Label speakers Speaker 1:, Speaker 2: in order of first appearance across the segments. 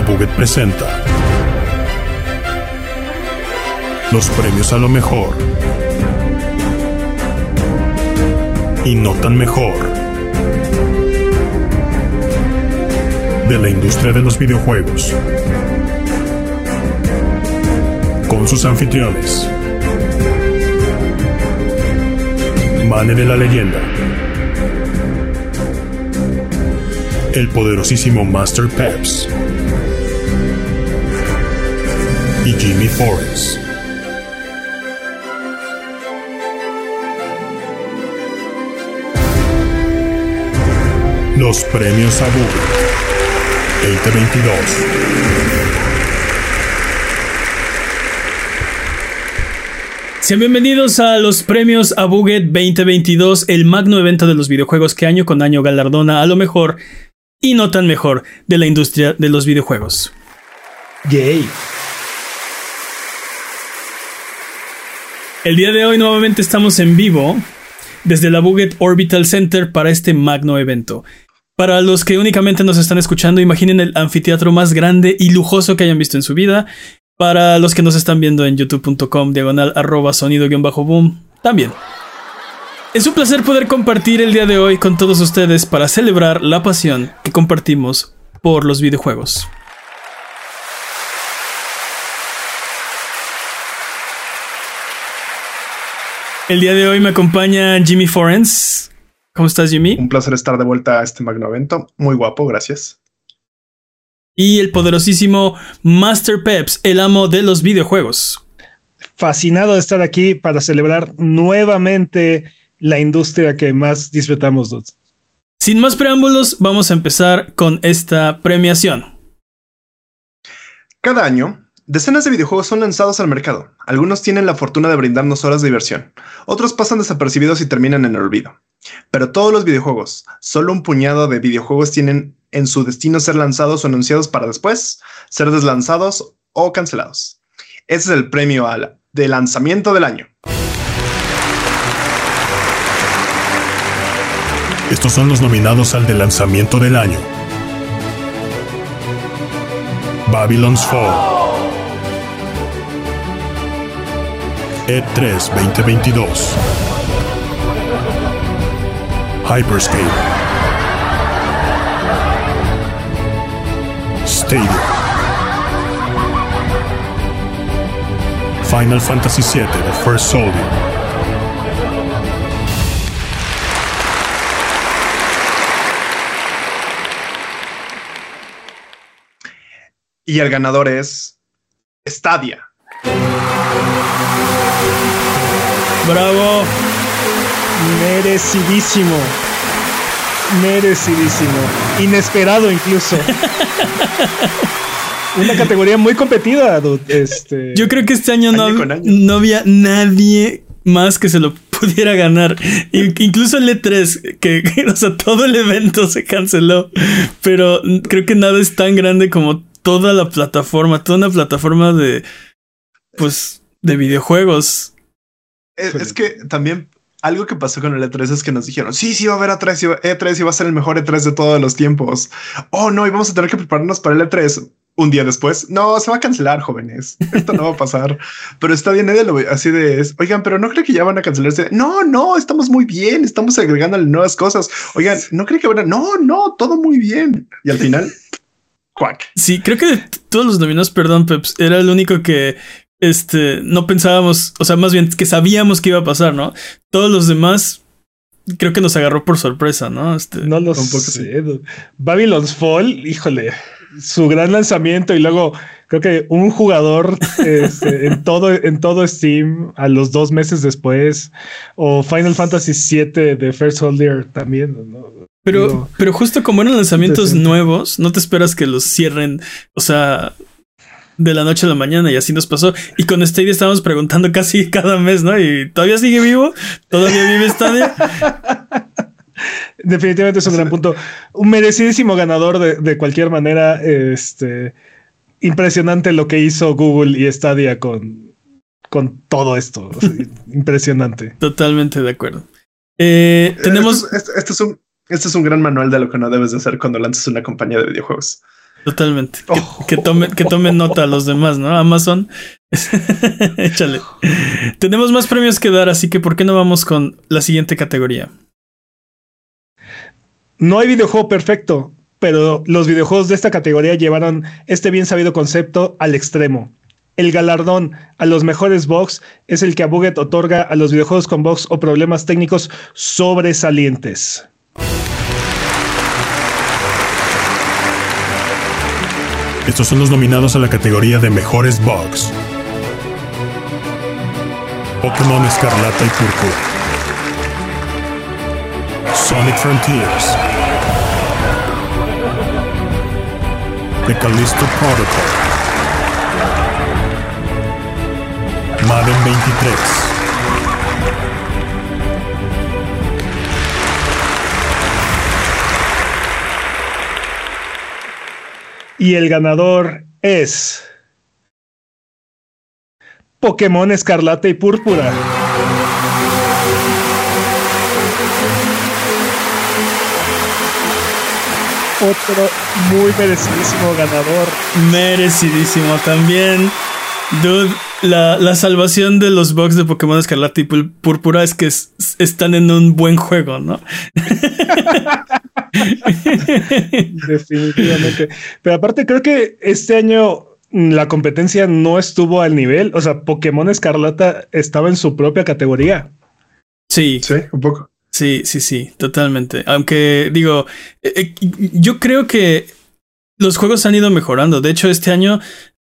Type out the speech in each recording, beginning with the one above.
Speaker 1: Abuget presenta los premios a lo mejor y no tan mejor de la industria de los videojuegos con sus anfitriones. Mane de la leyenda. El poderosísimo Master Peps y Jimmy Forrest. Los premios a Google 2022.
Speaker 2: Sean bienvenidos a los premios a Buget 2022, el magno evento de los videojuegos que año con año galardona a lo mejor y no tan mejor de la industria de los videojuegos.
Speaker 3: Yay.
Speaker 2: El día de hoy nuevamente estamos en vivo desde la Buget Orbital Center para este magno evento. Para los que únicamente nos están escuchando, imaginen el anfiteatro más grande y lujoso que hayan visto en su vida. Para los que nos están viendo en youtube.com diagonal arroba sonido-boom, también. Es un placer poder compartir el día de hoy con todos ustedes para celebrar la pasión que compartimos por los videojuegos. El día de hoy me acompaña Jimmy Forens. ¿Cómo estás, Jimmy?
Speaker 3: Un placer estar de vuelta a este magno evento. Muy guapo, gracias.
Speaker 2: Y el poderosísimo Master Peps, el amo de los videojuegos.
Speaker 4: Fascinado de estar aquí para celebrar nuevamente la industria que más disfrutamos.
Speaker 2: Sin más preámbulos, vamos a empezar con esta premiación.
Speaker 3: Cada año, decenas de videojuegos son lanzados al mercado. Algunos tienen la fortuna de brindarnos horas de diversión, otros pasan desapercibidos y terminan en el olvido. Pero todos los videojuegos, solo un puñado de videojuegos tienen en su destino ser lanzados o anunciados para después ser deslanzados o cancelados. Ese es el premio al de lanzamiento del año.
Speaker 1: Estos son los nominados al de lanzamiento del año. Babylon's Fall. E3 2022. Hyperscape. Stadium. Final Fantasy VII The First Soldier.
Speaker 3: Y el ganador es Stadia.
Speaker 2: Bravo.
Speaker 4: Merecidísimo. Merecidísimo. Inesperado incluso. Una categoría muy competida, Este...
Speaker 2: Yo creo que este año, no, no había nadie más que se lo pudiera ganar. Incluso el E3, que, o sea, todo el evento se canceló. Pero creo que nada es tan grande como toda la plataforma, toda una plataforma de, pues, de videojuegos.
Speaker 3: Es, que también algo que pasó con el E3 es que nos dijeron, sí, sí va a haber E3, E3 y va a ser el mejor E3 de todos los tiempos. Oh, no, y vamos a tener que prepararnos para el E3 un día después. No, se va a cancelar, jóvenes. Esto no va a pasar. pero está bien, nadie lo ve así de, oigan, pero no creo que ya van a cancelarse. No, no, estamos muy bien, estamos agregando nuevas cosas. Oigan, no creo que van a, no, no, todo muy bien. Y al final...
Speaker 2: Sí, creo que de todos los nominados, perdón, Peps, era el único que este no pensábamos, o sea, más bien que sabíamos que iba a pasar, ¿no? Todos los demás creo que nos agarró por sorpresa, ¿no? Este,
Speaker 4: no lo sé. Babylon's Fall, híjole, su gran lanzamiento y luego creo que un jugador este, en todo en todo Steam a los dos meses después o Final Fantasy VII de First Soldier también, ¿no?
Speaker 2: Pero, pero justo como eran lanzamientos nuevos, no te esperas que los cierren, o sea, de la noche a la mañana y así nos pasó. Y con Stadia estábamos preguntando casi cada mes, ¿no? Y todavía sigue vivo, todavía vive Stadia.
Speaker 4: Definitivamente es un gran punto. Un merecidísimo ganador de, cualquier manera. Este impresionante lo que hizo Google y Stadia con, con todo esto. impresionante.
Speaker 2: Totalmente de acuerdo. Eh, tenemos.
Speaker 3: Esto, es un, este es un gran manual de lo que no debes de hacer cuando lanzas una compañía de videojuegos.
Speaker 2: Totalmente. Que, tomen, que tomen nota a los demás, ¿no? Amazon. Échale. Tenemos más premios que dar, así que ¿por qué no vamos con la siguiente categoría?
Speaker 4: No hay videojuego perfecto, pero los videojuegos de esta categoría llevaron este bien sabido concepto al extremo. El galardón a los mejores box es el que Abuget otorga a los videojuegos con box o problemas técnicos sobresalientes.
Speaker 1: Estos son los nominados a la categoría de mejores bugs. Pokémon Escarlata y Púrpura. Sonic Frontiers. The Callisto Protocol. Madden 23.
Speaker 4: Y el ganador es Pokémon Escarlata y Púrpura. Otro muy merecidísimo ganador.
Speaker 2: Merecidísimo también. Dude, la, salvación de los bugs de Pokémon Escarlata y Púrpura es que están en un buen juego, ¿no?
Speaker 4: Definitivamente. Pero aparte, creo que este año la competencia no estuvo al nivel. O sea, Pokémon Escarlata estaba en su propia categoría.
Speaker 2: Sí.
Speaker 3: Sí, un poco.
Speaker 2: Sí, sí, sí, totalmente. Aunque digo, eh, eh, yo creo que los juegos han ido mejorando. De hecho, este año,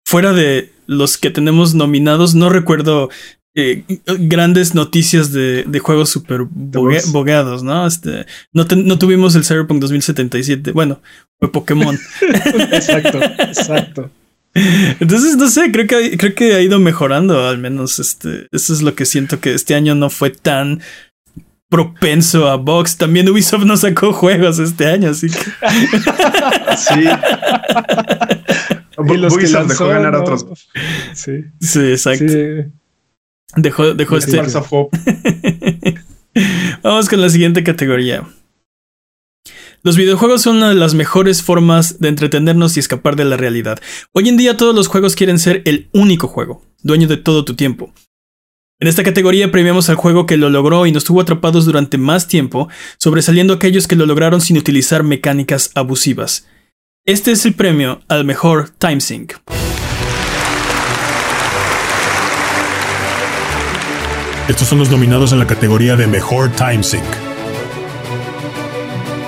Speaker 2: fuera de los que tenemos nominados, no recuerdo eh, grandes noticias de, de juegos súper bogueados, ¿no? Este, no, no tuvimos el Cyberpunk 2077. Bueno, fue Pokémon.
Speaker 4: exacto, exacto.
Speaker 2: Entonces, no sé, creo que, creo que ha ido mejorando, al menos este, eso es lo que siento que este año no fue tan propenso a box. También Ubisoft no sacó juegos este año, así que.
Speaker 3: sí. y los Ubisoft dejó ganar a otros.
Speaker 2: Sí. Sí, exacto. Dejó, dejó este. Vamos con la siguiente categoría. Los videojuegos son una de las mejores formas de entretenernos y escapar de la realidad. Hoy en día todos los juegos quieren ser el único juego, dueño de todo tu tiempo. En esta categoría premiamos al juego que lo logró y nos tuvo atrapados durante más tiempo, sobresaliendo aquellos que lo lograron sin utilizar mecánicas abusivas. Este es el premio al mejor time sync.
Speaker 1: Estos son los nominados en la categoría de Mejor Time Sync.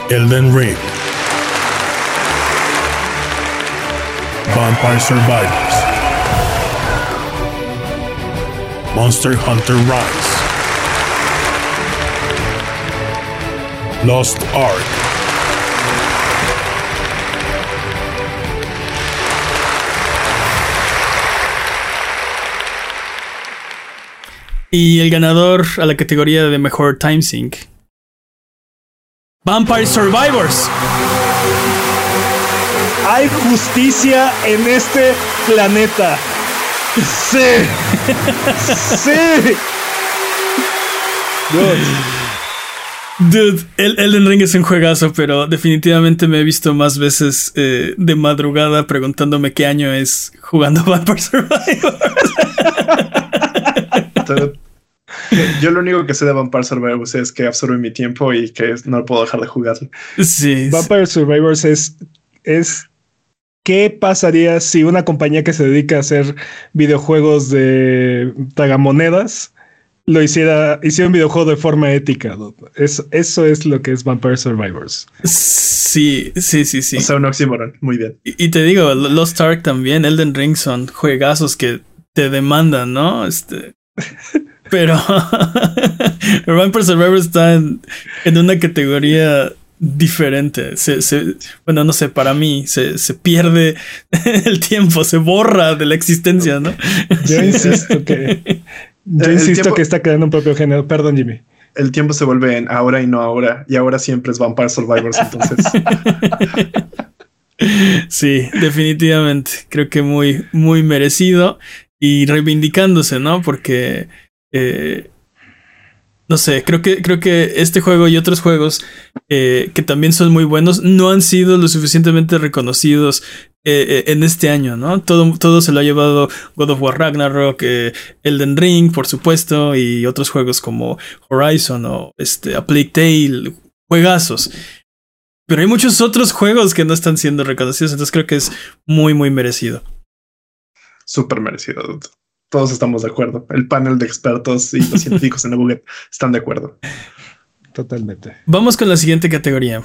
Speaker 1: Elden Ring. Vampire Survivors. Monster Hunter Rise. Lost Ark.
Speaker 2: Y el ganador a la categoría de mejor time sync. Vampire Survivors.
Speaker 4: Hay justicia en este planeta. Sí. sí.
Speaker 2: Dude, el Elden Ring es un juegazo, pero definitivamente me he visto más veces eh, de madrugada preguntándome qué año es jugando Vampire Survivors.
Speaker 3: Yo lo único que sé de Vampire Survivors es que absorbe mi tiempo y que no puedo dejar de jugar.
Speaker 2: Sí.
Speaker 4: Vampire Survivors es, es ¿Qué pasaría si una compañía que se dedica a hacer videojuegos de tagamonedas lo hiciera, hiciera un videojuego de forma ética? Eso, eso es lo que es Vampire Survivors.
Speaker 2: Sí, sí, sí, sí.
Speaker 3: O sea, un oxímoron. Muy bien.
Speaker 2: Y, te digo, Lost Ark también, Elden Ring son juegazos que te demandan, ¿no? Este. Pero Vampire Survivors está en, en una categoría diferente. Se, se, bueno, no sé, para mí se, se, pierde el tiempo, se borra de la existencia, ¿no?
Speaker 4: Yo insisto que. Yo insisto que está creando un propio género. Perdón, Jimmy.
Speaker 3: El tiempo se vuelve en ahora y no ahora. Y ahora siempre es Vampire Survivors, entonces.
Speaker 2: sí, definitivamente. Creo que muy, muy merecido y reivindicándose, ¿no? Porque eh, no sé, creo que, creo que este juego y otros juegos eh, que también son muy buenos no han sido lo suficientemente reconocidos eh, en este año, ¿no? Todo, todo se lo ha llevado God of War Ragnarok, Elden Ring, por supuesto, y otros juegos como Horizon o este, A Tale, juegazos. Pero hay muchos otros juegos que no están siendo reconocidos, entonces creo que es muy, muy merecido.
Speaker 3: Súper merecido. Todos estamos de acuerdo. El panel de expertos y los científicos en la Google están de acuerdo.
Speaker 4: Totalmente.
Speaker 2: Vamos con la siguiente categoría.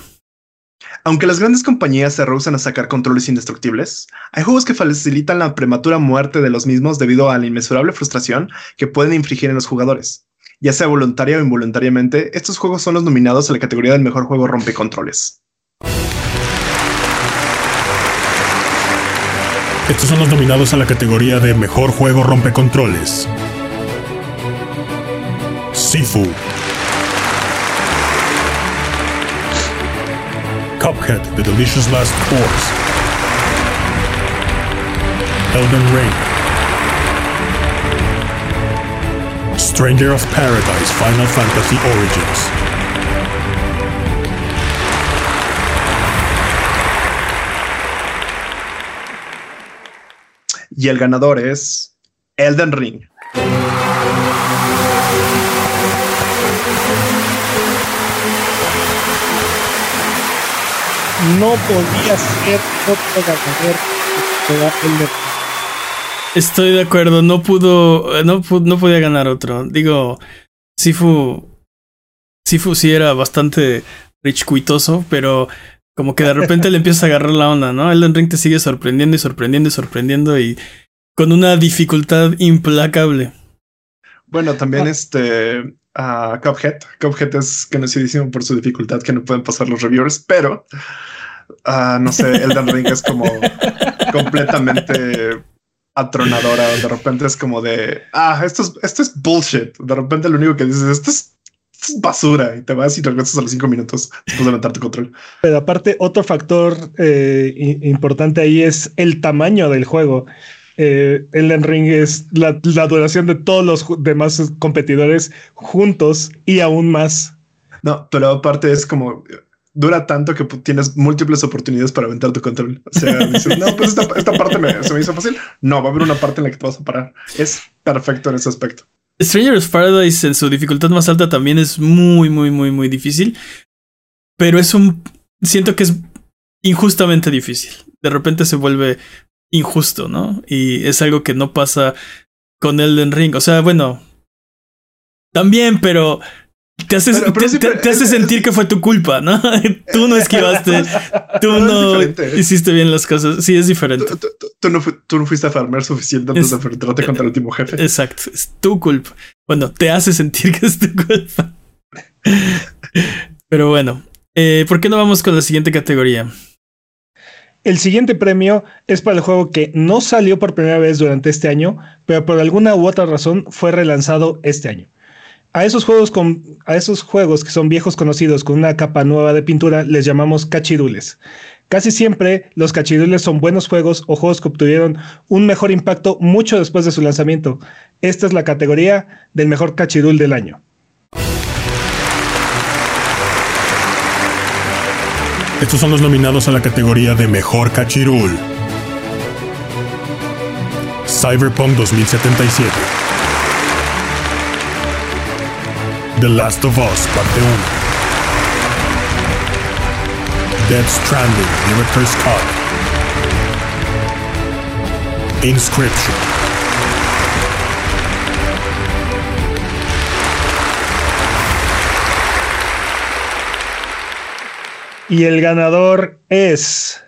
Speaker 3: Aunque las grandes compañías se rehusan a sacar controles indestructibles, hay juegos que facilitan la prematura muerte de los mismos debido a la inmesurable frustración que pueden infligir en los jugadores. Ya sea voluntaria o involuntariamente, estos juegos son los nominados a la categoría del mejor juego rompecontroles.
Speaker 1: Estos son los nominados a la categoría de Mejor Juego Rompecontroles. Sifu. Cuphead, The Delicious Last Course. Elden Ring. Stranger of Paradise Final Fantasy Origins.
Speaker 3: Y el ganador es Elden Ring.
Speaker 4: No podía ser otro ganador.
Speaker 2: Estoy de acuerdo, no pudo, no, no podía ganar otro. Digo, Sifu, Sifu sí era bastante rich cuitoso, pero como que de repente le empieza a agarrar la onda, ¿no? Elden Ring te sigue sorprendiendo y sorprendiendo y sorprendiendo y con una dificultad implacable.
Speaker 3: Bueno, también ah. este uh, Cuphead. Cuphead es conocidísimo por su dificultad que no pueden pasar los reviewers, pero uh, no sé, Elden Ring es como completamente atronadora. De repente es como de ah, esto es, esto es bullshit. De repente lo único que dices es esto es basura y te vas y regresas a los cinco minutos después de levantar tu control.
Speaker 4: Pero aparte, otro factor eh, importante ahí es el tamaño del juego. Eh, Elden Ring es la, duración de todos los demás competidores juntos y aún más.
Speaker 3: No, pero aparte es como dura tanto que tienes múltiples oportunidades para aventar tu control. O sea, dices, no, pues esta, parte se me hizo fácil. No, va a haber una parte en la que te vas a parar. Es perfecto en ese aspecto.
Speaker 2: Stranger's Paradise en su dificultad más alta también es muy, muy, muy, muy difícil. Pero es un. Siento que es injustamente difícil. De repente se vuelve injusto, ¿no? Y es algo que no pasa con Elden Ring. O sea, bueno. También, pero te hace, te, hace sentir que fue tu culpa, ¿no? tú no esquivaste, tú no, hiciste bien las cosas. Sí, es diferente.
Speaker 3: Tú, no, fuiste a farmear suficiente antes de enfrentarte contra el último jefe.
Speaker 2: Exacto, es tu culpa. Bueno, te hace sentir que es tu culpa. Pero bueno, eh, ¿por qué no vamos con la siguiente categoría?
Speaker 4: El siguiente premio es para el juego que no salió por primera vez durante este año, pero por alguna u otra razón fue relanzado este año. A esos juegos con, a esos juegos que son viejos conocidos con una capa nueva de pintura les llamamos cachirules. Casi siempre los cachirules son buenos juegos o juegos que obtuvieron un mejor impacto mucho después de su lanzamiento. Esta es la categoría del mejor cachirul del año.
Speaker 1: Estos son los nominados a la categoría de mejor cachirul. Cyberpunk 2077. The Last of Us, parte 1. Dead Stranding, Director's Cut. Inscription.
Speaker 4: Y el ganador es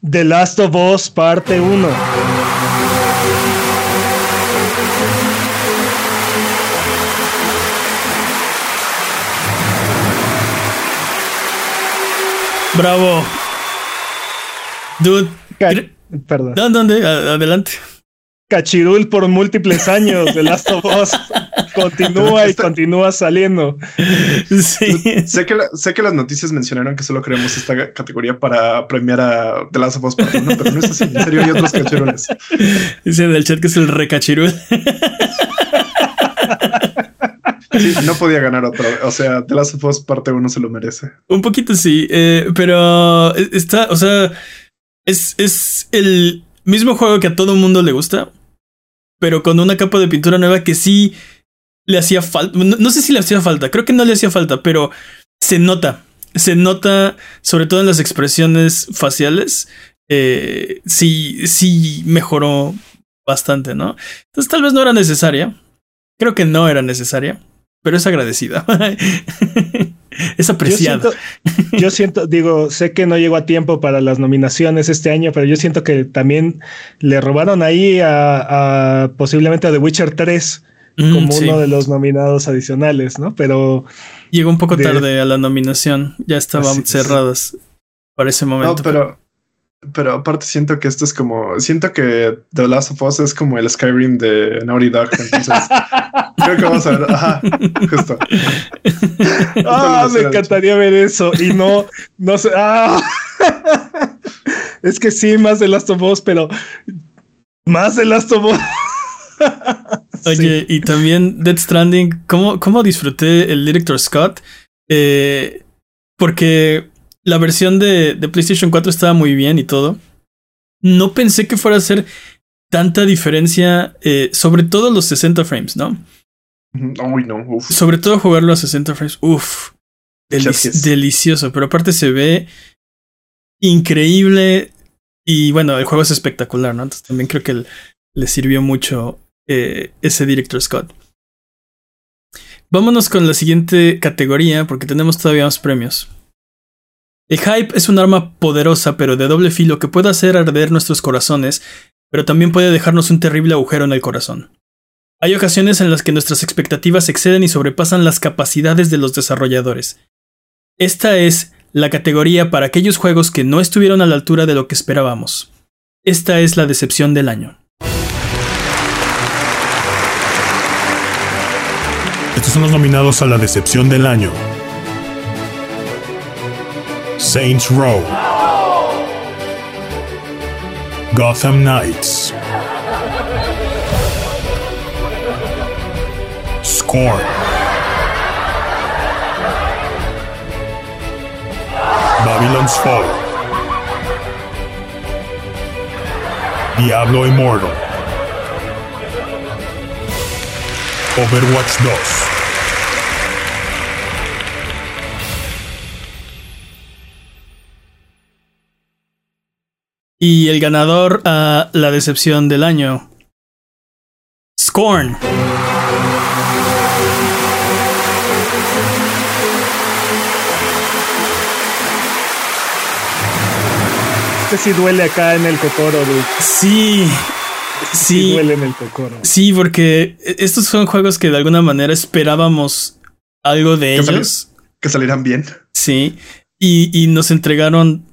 Speaker 4: The Last of Us, parte 1.
Speaker 2: Bravo. Dude.
Speaker 4: Perdón.
Speaker 2: ¿Dónde? Adelante.
Speaker 4: Cachirul por múltiples años de Last of Us. Continúa y continúa saliendo.
Speaker 3: Sí. Sé que, sé que las noticias mencionaron que solo queremos esta categoría para premiar a The Last of Us pero no es así. En serio, hay otros cachirules.
Speaker 2: Dice en el chat que es el recachirul.
Speaker 3: No podía ganar otro. O sea, The Last of Us parte uno se lo merece.
Speaker 2: Un poquito sí, eh, pero está, o sea, Es, es el mismo juego que a todo mundo le gusta, pero con una capa de pintura nueva que sí le hacía falta. No, sé si le hacía falta, creo que no le hacía falta, pero se nota. Se nota, sobre todo en las expresiones faciales. Eh, sí, sí mejoró bastante, ¿no? Entonces tal vez no era necesaria. Creo que no era necesaria, pero es agradecida. es apreciada.
Speaker 4: Yo siento, digo, sé que no llegó a tiempo para las nominaciones este año, pero yo siento que también le robaron ahí a, posiblemente a The Witcher 3 mm, como uno de los nominados adicionales, ¿no? Pero
Speaker 2: llegó un poco tarde a la nominación, ya estaban cerradas para ese momento.
Speaker 3: No, pero pero aparte siento que esto es como, siento que The Last of Us es como el Skyrim de Naughty Dog. Entonces, creo que vamos a ver. Ajá, justo.
Speaker 4: Ah, me encantaría ver eso. Y no, no sé. Ah. Es que sí, más de Last of Us, pero más de Last of Us.
Speaker 2: Oye, y también Dead Stranding, ¿cómo, cómo disfruté el director Scott? Eh, porque la versión de, PlayStation 4 estaba muy bien y todo. No pensé que fuera a ser tanta diferencia, eh, sobre todo los 60 frames, ¿no?
Speaker 3: Uy, no,
Speaker 2: Sobre todo jugarlo a 60 frames, uff. delicioso, pero aparte se ve increíble y bueno, el juego es espectacular, ¿no? Entonces también creo que le sirvió mucho eh, ese Director Scott. Vámonos con la siguiente categoría porque tenemos todavía más premios. El hype es un arma poderosa pero de doble filo que puede hacer arder nuestros corazones, pero también puede dejarnos un terrible agujero en el corazón. Hay ocasiones en las que nuestras expectativas exceden y sobrepasan las capacidades de los desarrolladores. Esta es la categoría para aquellos juegos que no estuvieron a la altura de lo que esperábamos. Esta es la decepción del año.
Speaker 1: Estos son los nominados a la decepción del año. Saints Row, Gotham Knights, Scorn, Babylon's Fall, Diablo Immortal, Overwatch 2.
Speaker 2: Y el ganador a la decepción del año. Scorn.
Speaker 4: Este sí duele acá en el cocoro, dude.
Speaker 2: Sí. Este sí,
Speaker 4: duele en el cocoro.
Speaker 2: Sí, porque estos son juegos que de alguna manera esperábamos algo de ellos.
Speaker 3: que salieran bien.
Speaker 2: Sí. Y, y nos entregaron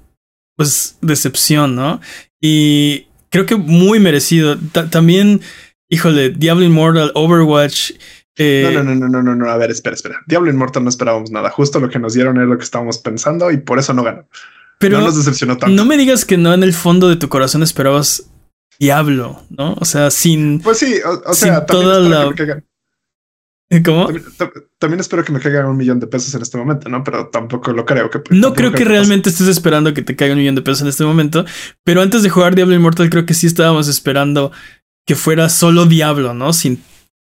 Speaker 2: pues decepción, ¿no? Y creo que muy merecido. también, híjole, Diablo Immortal, Overwatch.
Speaker 3: Eh, no, no, no, no, no, no, a ver, espera, espera. Diablo Immortal no esperábamos nada. Justo lo que nos dieron es lo que estábamos pensando y por eso no ganó. Pero no nos decepcionó tanto.
Speaker 2: No me digas que no en el fondo de tu corazón esperabas Diablo, ¿no? O sea, sin.
Speaker 3: Pues sí, o, sea,
Speaker 2: toda la. ¿Cómo?
Speaker 3: También, espero que me caigan un millón de pesos en este momento, ¿no? Pero tampoco lo creo que.
Speaker 2: No creo que, realmente estés esperando que te caiga un millón de pesos en este momento. Pero antes de jugar Diablo Immortal, creo que sí estábamos esperando que fuera solo Diablo, ¿no? Sin,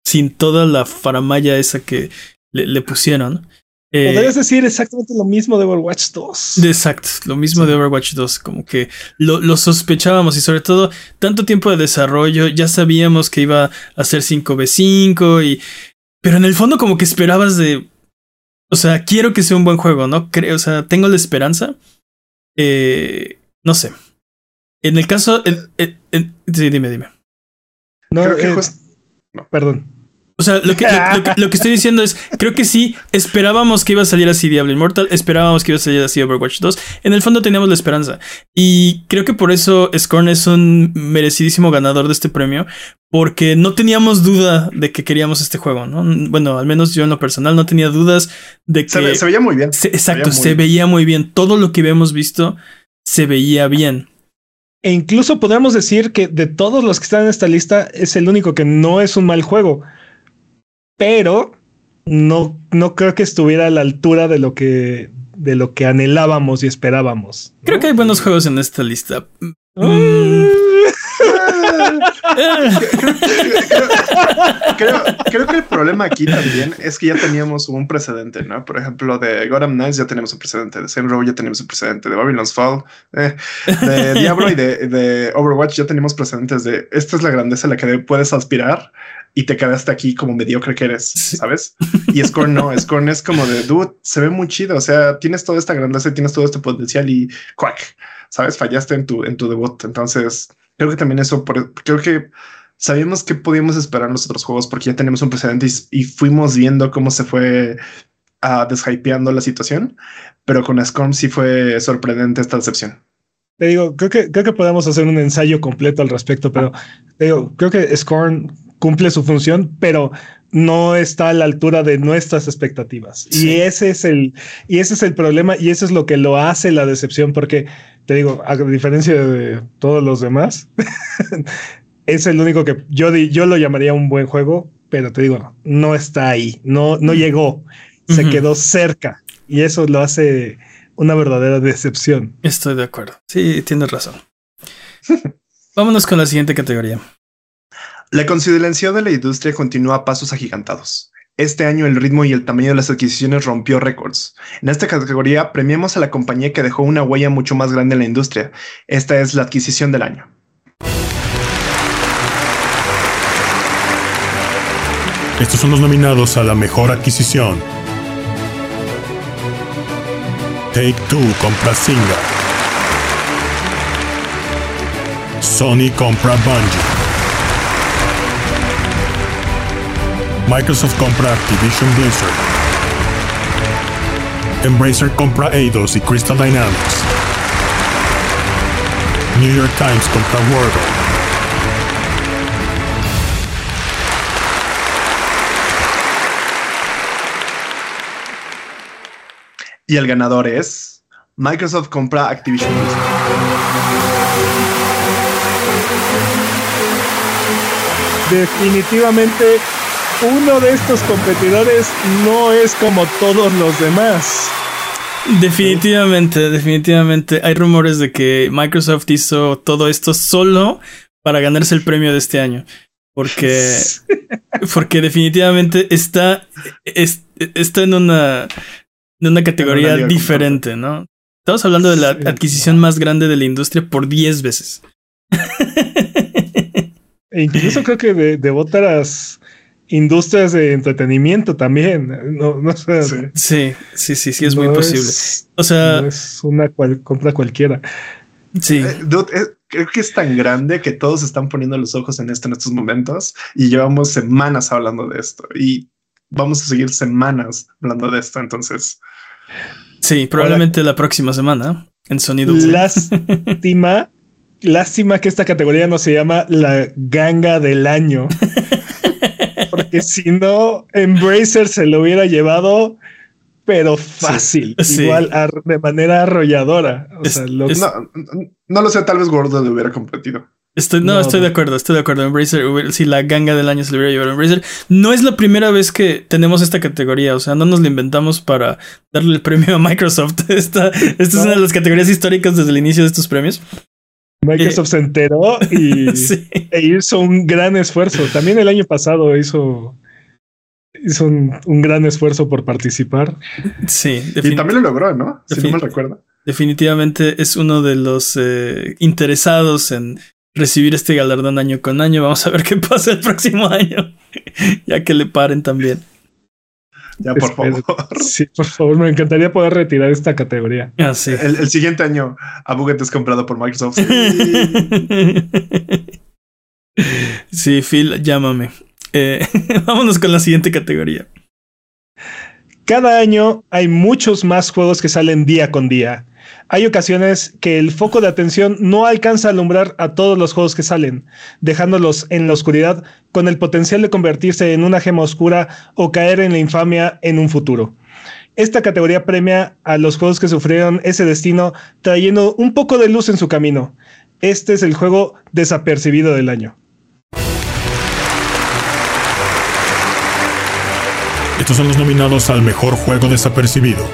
Speaker 2: sin toda la faramaya esa que le, pusieron.
Speaker 4: Eh, Podrías decir exactamente lo mismo de Overwatch 2.
Speaker 2: Exacto, lo mismo de Overwatch 2, como que lo, lo, sospechábamos y sobre todo tanto tiempo de desarrollo, ya sabíamos que iba a ser 5v5 y pero en el fondo como que esperabas de... O sea, quiero que sea un buen juego, ¿no? Creo, o sea, tengo la esperanza. Eh, no sé. En el caso... sí, dime, dime.
Speaker 4: No, Creo que eh, no, perdón.
Speaker 2: O sea, lo que, lo, que, estoy diciendo es, creo que sí, esperábamos que iba a salir así Diablo Immortal, esperábamos que iba a salir así Overwatch 2. En el fondo teníamos la esperanza. Y creo que por eso Scorn es un merecidísimo ganador de este premio, porque no teníamos duda de que queríamos este juego, ¿no? Bueno, al menos yo en lo personal no tenía dudas de que...
Speaker 3: Se, veía muy bien.
Speaker 2: exacto, se, veía muy bien. Todo lo que habíamos visto se veía bien.
Speaker 4: E incluso podríamos decir que de todos los que están en esta lista es el único que no es un mal juego pero no, no creo que estuviera a la altura de lo que de lo que anhelábamos y esperábamos.
Speaker 2: Creo que hay buenos juegos en esta lista. Mm,
Speaker 3: creo, creo que el problema aquí también es que ya teníamos un precedente, ¿no? Por ejemplo, de Gotham Knights ya tenemos un precedente, de Same Row ya tenemos un precedente, de Babylon's Fall, eh, de Diablo y de, de, Overwatch ya tenemos precedentes de esta es la grandeza a la que puedes aspirar y te quedaste aquí como mediocre que eres, ¿sabes? Y Scorn no, Scorn es como de dude, se ve muy chido. O sea, tienes toda esta grandeza y tienes todo este potencial y quack, sabes? Fallaste en tu, en tu debut. Entonces, creo que también eso, por, creo que sabíamos que podíamos esperar los otros juegos porque ya tenemos un precedente y, fuimos viendo cómo se fue uh, deshypeando la situación, pero con Scorn sí fue sorprendente esta decepción.
Speaker 4: Te digo, creo que, creo que podemos hacer un ensayo completo al respecto, pero te digo, creo que Scorn cumple su función, pero no está a la altura de nuestras expectativas. Y ese es el, y ese es el problema, y eso es lo que lo hace la decepción, porque te digo, a diferencia de todos los demás, es el único que yo, yo lo llamaría un buen juego, pero te digo, no está ahí, no, no llegó, se quedó cerca, y eso lo hace una verdadera decepción.
Speaker 2: Estoy de acuerdo. Sí, tienes razón. Vámonos con la siguiente categoría.
Speaker 3: La consideración de la industria continúa a pasos agigantados. Este año el ritmo y el tamaño de las adquisiciones rompió récords. En esta categoría premiamos a la compañía que dejó una huella mucho más grande en la industria. Esta es la adquisición del año.
Speaker 1: Estos son los nominados a la mejor adquisición. Take Two compra Singa. Sony compra Bungie. Microsoft compra Activision Blizzard. Embracer compra Eidos y Crystal Dynamics. New York Times compra Wordle.
Speaker 3: Y el ganador es Microsoft compra Activision Blizzard.
Speaker 4: Definitivamente uno de estos competidores no es como todos los demás.
Speaker 2: Definitivamente, definitivamente. Hay rumores de que Microsoft hizo todo esto solo para ganarse el premio de este año. Porque, porque definitivamente está, está en una, en una categoría diferente, ¿no? Estamos hablando de la adquisición más grande de la industria por 10 veces.
Speaker 4: E incluso creo que de, de Botaras industrias de entretenimiento también. No, no sé.
Speaker 2: Sí, sí, sí, sí, es muy posible. o sea,
Speaker 4: es una compra cualquiera.
Speaker 2: Sí.
Speaker 3: Eh, creo que es tan grande que todos están poniendo los ojos en esto en estos momentos y llevamos semanas hablando de esto y vamos a seguir semanas hablando de esto. Entonces,
Speaker 2: sí, probablemente la próxima semana en sonido.
Speaker 4: Lástima, lástima que esta categoría no se llama la ganga del año. Porque si no, Embracer se lo hubiera llevado, pero fácil. Igual de manera arrolladora.
Speaker 3: no, lo sé, tal vez Gordo le hubiera competido.
Speaker 2: Estoy, no, estoy de acuerdo, estoy de acuerdo. Embracer, si la ganga del año se le hubiera llevado a Embracer, no es la primera vez que tenemos esta categoría. O sea, no nos la inventamos para darle el premio a Microsoft. Esta, esta es una de las categorías históricas desde el inicio de estos premios.
Speaker 4: Microsoft se enteró y e hizo un gran esfuerzo. También el año pasado hizo, hizo un, gran esfuerzo por participar.
Speaker 2: Sí,
Speaker 3: y también lo logró, ¿no? Si no me recuerdo.
Speaker 2: Definitivamente es uno de los eh, interesados en recibir este galardón año con año. Vamos a ver qué pasa el próximo año, ya que le paren también.
Speaker 3: Ya, por favor.
Speaker 4: Sí, por favor, me encantaría poder retirar esta categoría.
Speaker 2: Ah, sí.
Speaker 3: el, siguiente año, Abuget es comprado por Microsoft.
Speaker 2: Sí, Phil, llámame. Eh, vámonos con la siguiente categoría.
Speaker 4: Cada año hay muchos más juegos que salen día con día. Hay ocasiones que el foco de atención no alcanza a alumbrar a todos los juegos que salen, dejándolos en la oscuridad con el potencial de convertirse en una gema oscura o caer en la infamia en un futuro. Esta categoría premia a los juegos que sufrieron ese destino trayendo un poco de luz en su camino. Este es el juego desapercibido del año.
Speaker 1: Estos son los nominados al mejor juego desapercibido.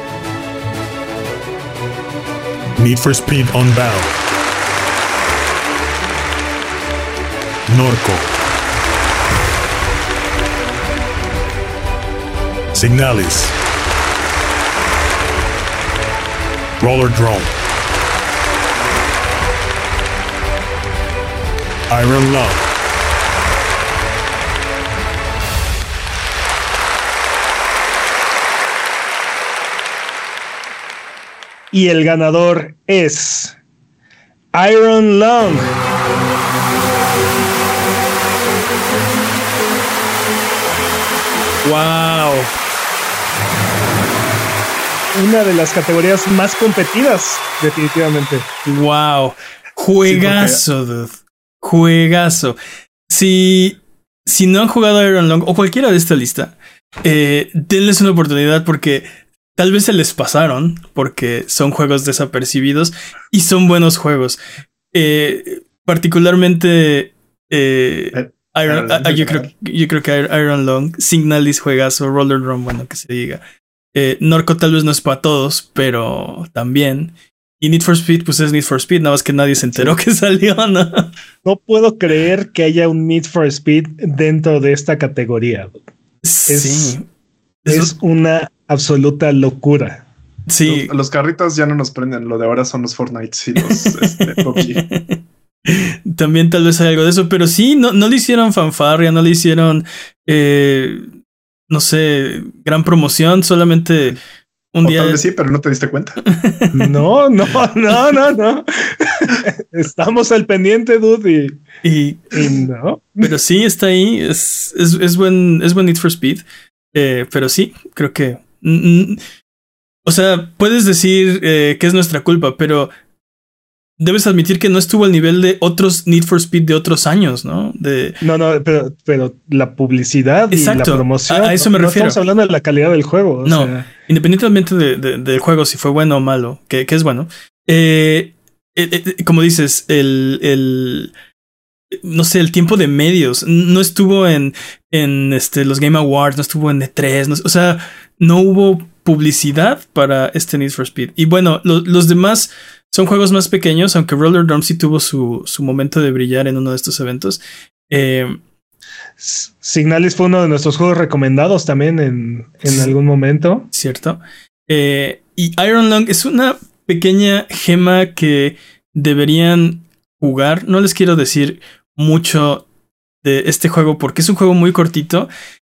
Speaker 1: Need for Speed Unbound. Norco. Signalis. Roller Drone. Iron Lung.
Speaker 4: Y el ganador es Iron Lung.
Speaker 2: ¡Wow!
Speaker 4: Una de las categorías más competidas, definitivamente.
Speaker 2: ¡Wow! Juegazo, dude. Juegazo. Si, si no han jugado Iron Lung o cualquiera de esta lista, eh, denles una oportunidad porque tal vez se les pasaron porque son juegos desapercibidos y son buenos juegos. Eh, particularmente eh,
Speaker 3: Eh,
Speaker 2: Iron, ah, yo, creo, yo creo que Iron Lung, Signalis juegazo, Roller Drum, bueno, que se diga. Eh, Norco tal vez no es para todos, pero también. Y Need for Speed, pues es Need for Speed, nada más que nadie se enteró que salió, ¿no?
Speaker 4: No puedo creer que haya un Need for Speed dentro de esta categoría.
Speaker 2: sí.
Speaker 4: Es una absoluta locura.
Speaker 2: sí.
Speaker 3: Los, los carritos ya no nos prenden. Lo de ahora son los Fortnite y los este, PUBG.
Speaker 2: También tal vez hay algo de eso, pero sí, no, no le hicieron fanfarria, no le hicieron, eh, no sé, gran promoción, solamente un
Speaker 3: O
Speaker 2: día.
Speaker 3: tal vez sí, pero no te diste cuenta.
Speaker 4: No, no, no, no, no. Estamos al pendiente, dude. Y,
Speaker 2: y,
Speaker 4: y no.
Speaker 2: pero sí, está ahí, es, es, es buen, es buen Need for Speed, eh, pero sí, creo que... mm, mm, o sea, puedes decir eh, que es nuestra culpa, pero debes admitir que no estuvo al nivel de otros Need for Speed de otros años, ¿no? De,
Speaker 4: No, no, pero, pero la publicidad y la promoción.
Speaker 2: a- a eso me
Speaker 4: no
Speaker 2: refiero.
Speaker 4: Estamos hablando de la calidad del juego. o
Speaker 2: No.
Speaker 4: sea,
Speaker 2: independientemente de- de- del juego, si fue bueno o malo, que, que es bueno, eh, eh, eh, como dices, el, el, no sé, el tiempo de medios no estuvo en, en este, los Game Awards, no estuvo en E3, no- o sea, no hubo publicidad para este Need for Speed. Y bueno, lo- los demás son juegos más pequeños, aunque Roller Drum sí tuvo su, su momento de brillar en uno de estos eventos. Eh,
Speaker 4: Signalis fue uno de nuestros juegos recomendados también en, en algún momento.
Speaker 2: ¿cierto? Eh, y Iron Lung es una pequeña gema que deberían jugar. No les quiero decir mucho de este juego porque es un juego muy cortito.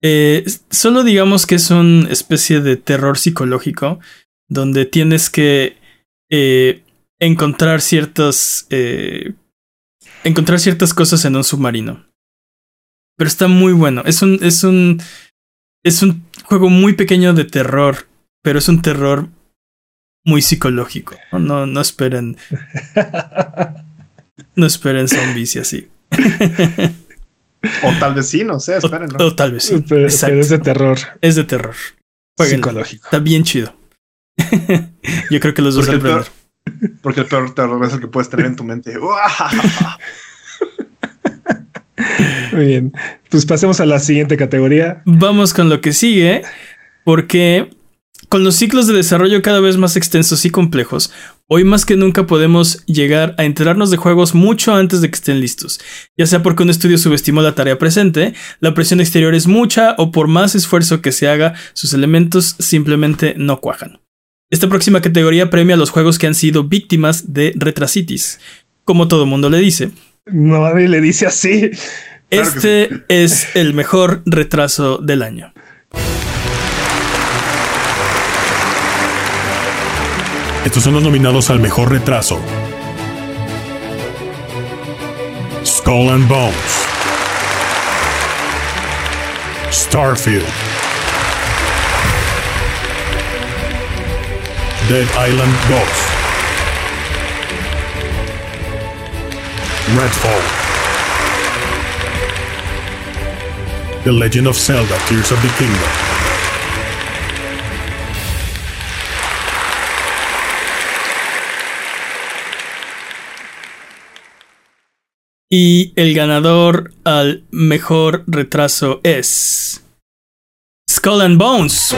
Speaker 2: Eh, solo digamos que es una especie de terror psicológico donde tienes que eh, encontrar ciertas eh, encontrar ciertas cosas en un submarino. Pero está muy bueno. Es un es un es un juego muy pequeño de terror, pero es un terror muy psicológico. No, no, no esperen, no esperen zombies y así.
Speaker 3: O tal vez sí, no sé,
Speaker 2: O,
Speaker 3: esperen. ¿no?
Speaker 2: o tal vez sí.
Speaker 4: pero, es de terror
Speaker 2: Es de terror. Jueguenlo.
Speaker 4: psicológico.
Speaker 2: Está bien chido. Yo creo que los dos
Speaker 3: Porque el, peor, porque el peor terror es el que puedes tener en tu mente.
Speaker 4: Muy bien. Pues pasemos a la siguiente categoría.
Speaker 2: Vamos con lo que sigue, porque con los ciclos de desarrollo cada vez más extensos y complejos, hoy más que nunca podemos llegar a enterarnos de juegos mucho antes de que estén listos. Ya sea porque un estudio subestimó la tarea presente, la presión exterior es mucha o por más esfuerzo que se haga, sus elementos simplemente no cuajan. Esta próxima categoría premia a los juegos que han sido víctimas de retrasitis. Como todo mundo le dice,
Speaker 4: No, nadie le dice así.
Speaker 3: Claro
Speaker 2: este es el mejor retraso del año.
Speaker 1: Estos son los nominados al mejor retraso. Skull and Bones. Starfield. Dead Island 2. Redfall. The Legend of Zelda Tears of the Kingdom.
Speaker 2: Y el ganador al mejor retraso es. Skull and Bones.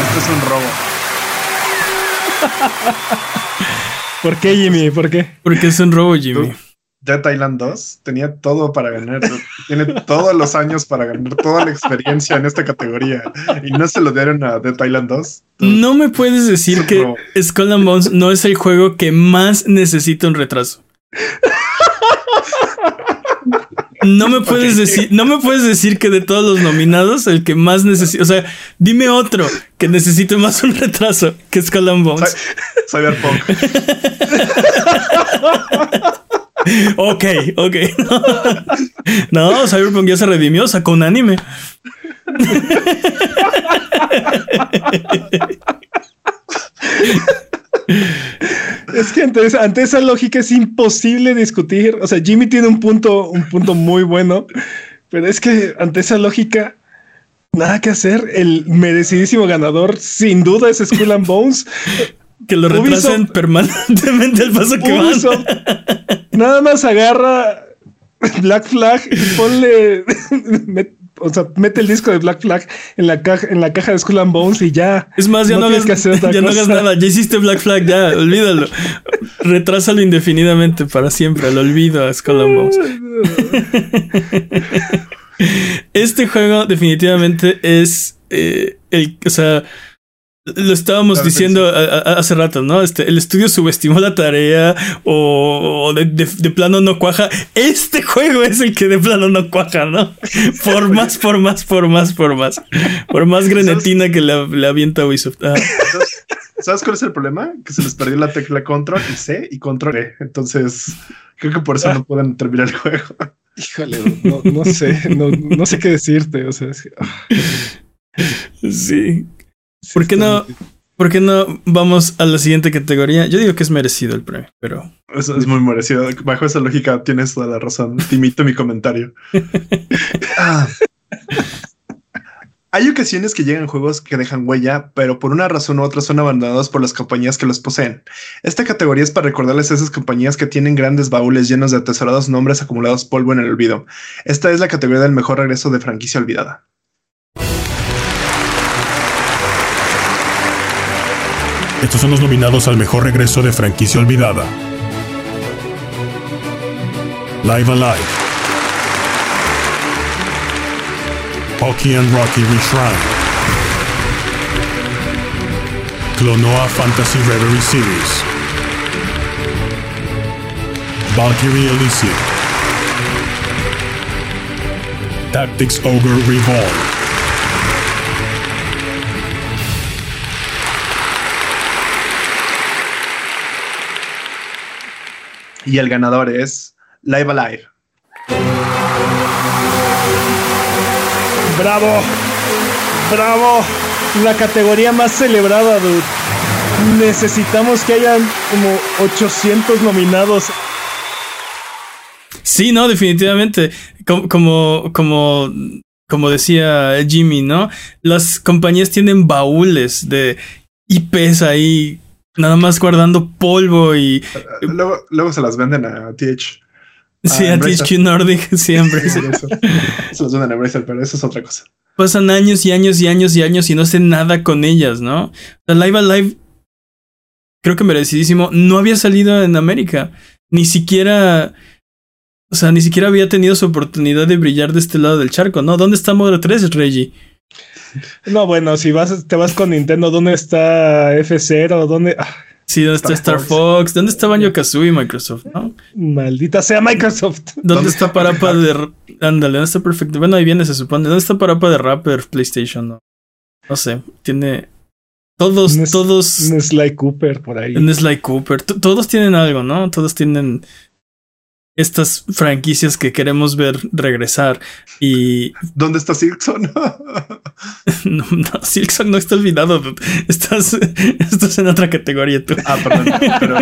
Speaker 3: Esto es un robo.
Speaker 4: ¿Por qué, Jimmy? ¿Por qué?
Speaker 2: Porque es un robo, Jimmy.
Speaker 3: Dead Island 2 tenía todo para ganar. Tiene todos los años para ganar toda la experiencia en esta categoría. Y no se lo dieron a Dead Island 2.
Speaker 2: No me puedes decir que
Speaker 3: robo.
Speaker 2: Skull and Bones no es el juego que más necesita un retraso. No me puedes decir, no me puedes decir que de todos los nominados el que más necesita, o sea, dime otro que necesite más un retraso que Skull and Bones.
Speaker 3: Cyberpunk.
Speaker 2: Ok, ok. No, Cyberpunk ya se redimió, sacó un anime.
Speaker 4: Es que ante esa, ante esa lógica es imposible discutir. O sea, Jimmy tiene un punto, un punto muy bueno, pero es que ante esa lógica, nada que hacer. El merecidísimo ganador, sin duda, es Skull and Bones.
Speaker 2: Que lo retrasen
Speaker 4: Ubisoft-
Speaker 2: permanentemente al paso que van.
Speaker 4: Nada más agarra Black Flag y ponle. met- o sea, mete el disco de Black Flag en la caja, en la caja de Skull and Bones y ya.
Speaker 2: Es más, ya no,
Speaker 4: tienes
Speaker 2: hagas,
Speaker 4: que hacer otra
Speaker 2: ya no hagas nada. Ya hiciste Black Flag, ya, olvídalo. Retrásalo indefinidamente para siempre. Al olvido a Skull and Bones. Este juego definitivamente es eh, el, o sea, lo estábamos diciendo a- a- hace rato, ¿no? Este, el estudio subestimó la tarea o, o de, de- de plano no cuaja. Este juego es el que de plano no cuaja, ¿no? Por más, por más, por más, por más. Por más grenetina que le, le avienta Ubisoft. Ah,
Speaker 3: ¿Sabes- ¿Sabes cuál es el problema? Que se les perdió la tecla control y C y control E. Entonces, creo que por eso no pueden terminar el juego.
Speaker 4: Híjole, no, no sé, no, no sé qué decirte. O sea, es que, ah,
Speaker 2: sí.
Speaker 4: Sí
Speaker 2: ¿Por qué no? ¿Por qué no vamos a la siguiente categoría? Yo digo que es merecido el premio, pero
Speaker 3: Eso es muy merecido. Bajo esa lógica tienes toda la razón. Te imito mi comentario. Ah. Hay ocasiones que llegan juegos que dejan huella, pero por una razón u otra son abandonados por las compañías que los poseen. Esta categoría es para recordarles a esas compañías que tienen grandes baúles llenos de atesorados nombres acumulados polvo en el olvido. Esta es la categoría del mejor regreso de franquicia olvidada.
Speaker 1: Estos son los nominados al mejor regreso de franquicia olvidada. Live Alive. Pocky and Rocky Reshrine. Clonoa Fantasy Reverie Series. Valkyrie Elysium. Tactics Ogre Reborn.
Speaker 3: Y el ganador es Live Alive.
Speaker 4: Bravo, bravo. La categoría más celebrada, dude. Necesitamos que hayan como 800 nominados.
Speaker 2: Sí, no, definitivamente. Como, como, como, como decía Jimmy, ¿no? Las compañías tienen baúles de IPs ahí, nada más guardando polvo y
Speaker 3: Luego, luego se las venden a TH.
Speaker 2: sí,
Speaker 3: Ah,
Speaker 2: a
Speaker 3: Embracer.
Speaker 2: THQ Nordic siempre. sí.
Speaker 3: Eso. Se las venden a Embracer, pero eso es otra cosa.
Speaker 2: Pasan años y años y años y años y no hacen nada con ellas, ¿no? La Live Alive, creo que merecidísimo, no había salido en América. Ni siquiera. O sea, ni siquiera había tenido su oportunidad de brillar de este lado del charco, ¿no? ¿Dónde está Model 3, Reggie?
Speaker 4: No, bueno, si vas, te vas con Nintendo, ¿dónde está F0? ¿Dónde? Ah,
Speaker 2: Sí, ¿dónde está
Speaker 3: Star
Speaker 2: Fox? ¿Dónde está Banjo Kazooie Microsoft? ¿no?
Speaker 4: maldita sea Microsoft.
Speaker 2: ¿Dónde,
Speaker 3: ¿Dónde
Speaker 2: está Parapa de. Ándale, ¿dónde está Perfecto? Bueno, ahí viene, se supone. ¿Dónde está Parapa de Rapper PlayStation? No, no sé, tiene. Todos, todos.
Speaker 4: Un Sly Cooper por ahí.
Speaker 2: En Sly Cooper. T- Todos tienen algo, ¿no? Todos tienen estas franquicias que queremos ver regresar. Y
Speaker 3: ¿Dónde está Silkson?
Speaker 2: no, no Silksong no está olvidado. Estás, estás en otra categoría tú.
Speaker 3: ah, perdón. Pero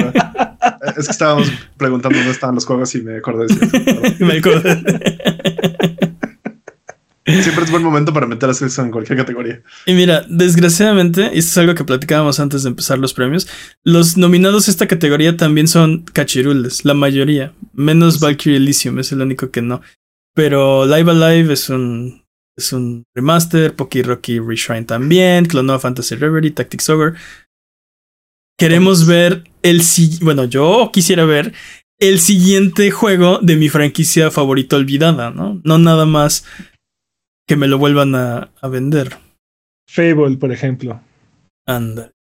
Speaker 3: es que estábamos preguntando dónde estaban los juegos y me acordé de Silkson.
Speaker 2: Me acordé.
Speaker 3: Siempre es buen momento para meter a Silkson en cualquier categoría.
Speaker 2: Y mira, desgraciadamente, y esto es algo que platicábamos antes de empezar los premios, los nominados a esta categoría también son cachirules, la mayoría, menos Valkyrie Elysium, es el único que no. Pero Live Alive es un es un remaster, Poki Rocky Reshrine también, Clonoa Fantasy Reverie, Tactics Ogre. Queremos ver el bueno, yo quisiera ver el siguiente juego de mi franquicia favorita olvidada, ¿no? No nada más que me lo vuelvan a, vender.
Speaker 4: Fable, por ejemplo.
Speaker 2: Anda.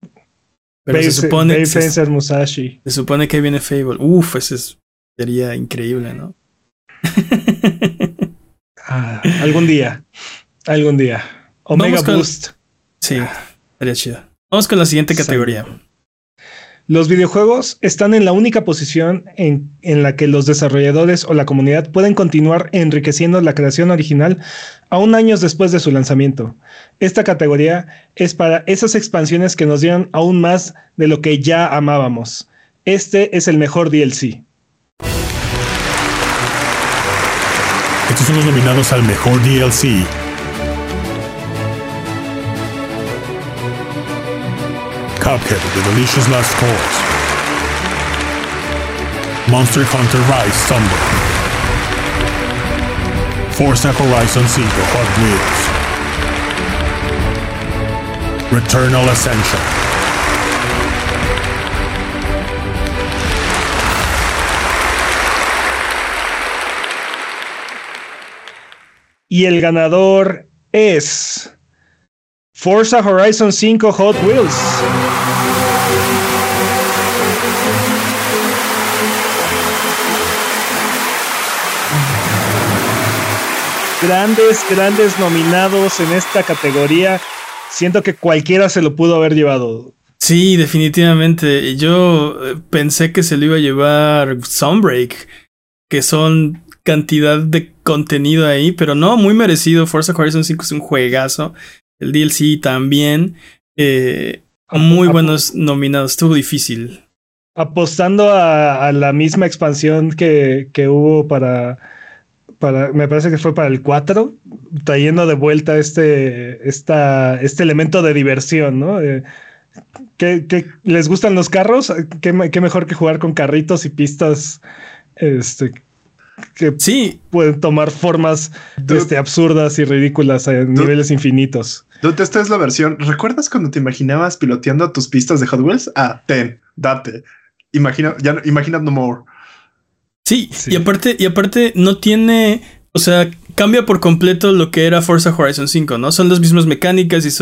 Speaker 2: Pero se supone
Speaker 4: se, Musashi.
Speaker 2: Se supone que viene Fable. Uf, ese sería increíble, ¿no?
Speaker 4: Ah, algún día. Algún día. Omega Boost.
Speaker 2: Sí, sería chido. Vamos con la siguiente categoría.
Speaker 4: Los videojuegos están en la única posición en, en, la que los desarrolladores o la comunidad pueden continuar enriqueciendo la creación original aún años después de su lanzamiento. Esta categoría es para esas expansiones que nos dieron aún más de lo que ya amábamos. Este es el mejor DLC.
Speaker 1: Estos son los nominados al mejor DLC Cuphead The Delicious Last Course. Monster Hunter Rise Sunbreak. Forza Horizon 5 Hot Wheels. Returnal Ascension.
Speaker 4: Y el ganador es Forza Horizon 5 Hot Wheels. Grandes, grandes nominados en esta categoría. Siento que cualquiera se lo pudo haber llevado.
Speaker 2: Sí, definitivamente. Yo eh, pensé que se lo iba a llevar Sunbreak, que son cantidad de contenido ahí, pero no, muy merecido. Forza Horizon 5 es un juegazo. El DLC también. Eh, muy buenos nominados. Estuvo difícil.
Speaker 4: Apostando a, la misma expansión que, que, hubo para, para. Me parece que fue para el 4. Trayendo de vuelta este, esta, este elemento de diversión, ¿no? Eh, ¿qué, les gustan los carros? ¿Qué, ¿Qué, mejor que jugar con carritos y pistas este, que
Speaker 2: sí.
Speaker 4: pueden tomar formas este, absurdas y ridículas a niveles infinitos.
Speaker 3: esta es la versión. ¿Recuerdas cuando te imaginabas piloteando tus pistas de Hot Wheels? Ah, ten, date. Imagina, ya imagina no more.
Speaker 2: Sí, y aparte, y aparte no tiene, o sea, cambia por completo lo que era Forza Horizon 5, ¿no? Son las mismas mecánicas y es,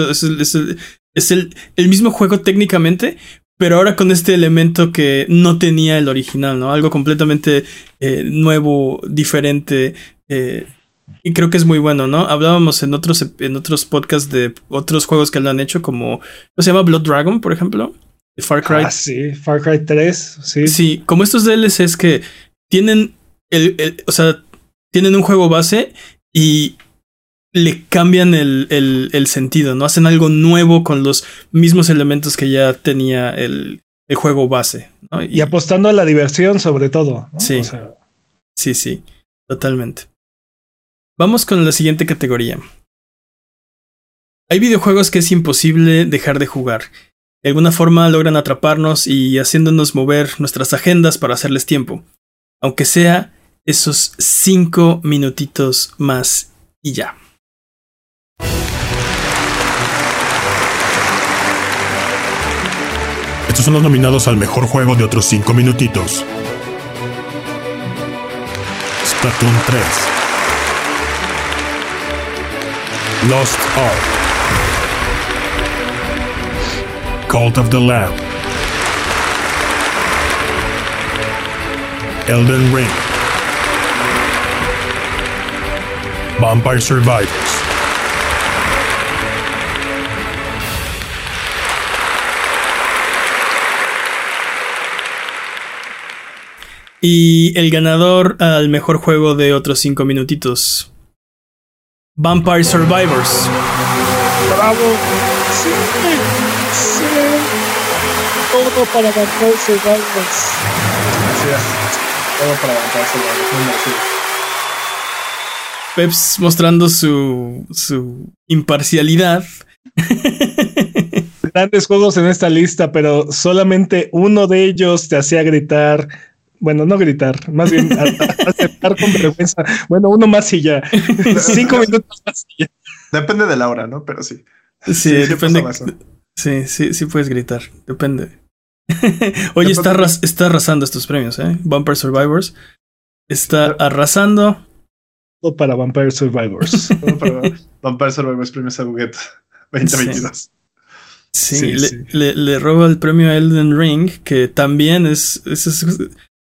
Speaker 2: es, el, el, mismo juego técnicamente, pero ahora con este elemento que no tenía el original, ¿no? Algo completamente eh, nuevo, diferente. Eh, y creo que es muy bueno, ¿no? Hablábamos en otros, en otros podcasts de otros juegos que lo han hecho, como. ¿Cómo se llama? Blood Dragon, por ejemplo. Far Cry.
Speaker 4: Ah, sí, Far Cry 3. Sí.
Speaker 2: Sí, como estos DLCs que tienen. El, el, o sea, tienen un juego base y le cambian el, el, sentido, ¿no? Hacen algo nuevo con los mismos elementos que ya tenía el, el juego base.
Speaker 4: Y, apostando a la diversión sobre todo.
Speaker 2: Sí. Sí, sí, totalmente. Vamos con la siguiente categoría. Hay videojuegos que es imposible dejar de jugar. De alguna forma logran atraparnos y haciéndonos mover nuestras agendas para hacerles tiempo. Aunque sea esos cinco minutitos más y ya.
Speaker 1: Estos son los nominados al mejor juego de otros 5 minutitos. Splatoon 3. Lost Ark. Cult of the Lamb. Elden Ring. Vampire Survivors.
Speaker 2: Y el ganador al mejor juego de otros 5 minutitos. Vampire Survivors.
Speaker 4: Bravo. Sí. Sí. Todo para Vampire Survivors.
Speaker 3: Todo para.
Speaker 2: Peps mostrando su, su imparcialidad.
Speaker 4: Grandes juegos en esta lista, pero solamente uno de ellos te hacía gritar bueno, no gritar, más bien aceptar con vergüenza. Bueno, uno más y ya. Cinco minutos más y ya.
Speaker 3: Depende de la hora, ¿no? Pero sí.
Speaker 2: Sí, depende. Sí, sí, sí puedes gritar. Depende. Oye, está, está arrasando estos premios, ¿eh? Bumper Survivors. Está arrasando.
Speaker 4: O para Vampire Survivors.
Speaker 3: Vampire Survivors premios a Buget 2022.
Speaker 2: Sí, sí, le, Le, roba el premio a Elden Ring, que también es, es,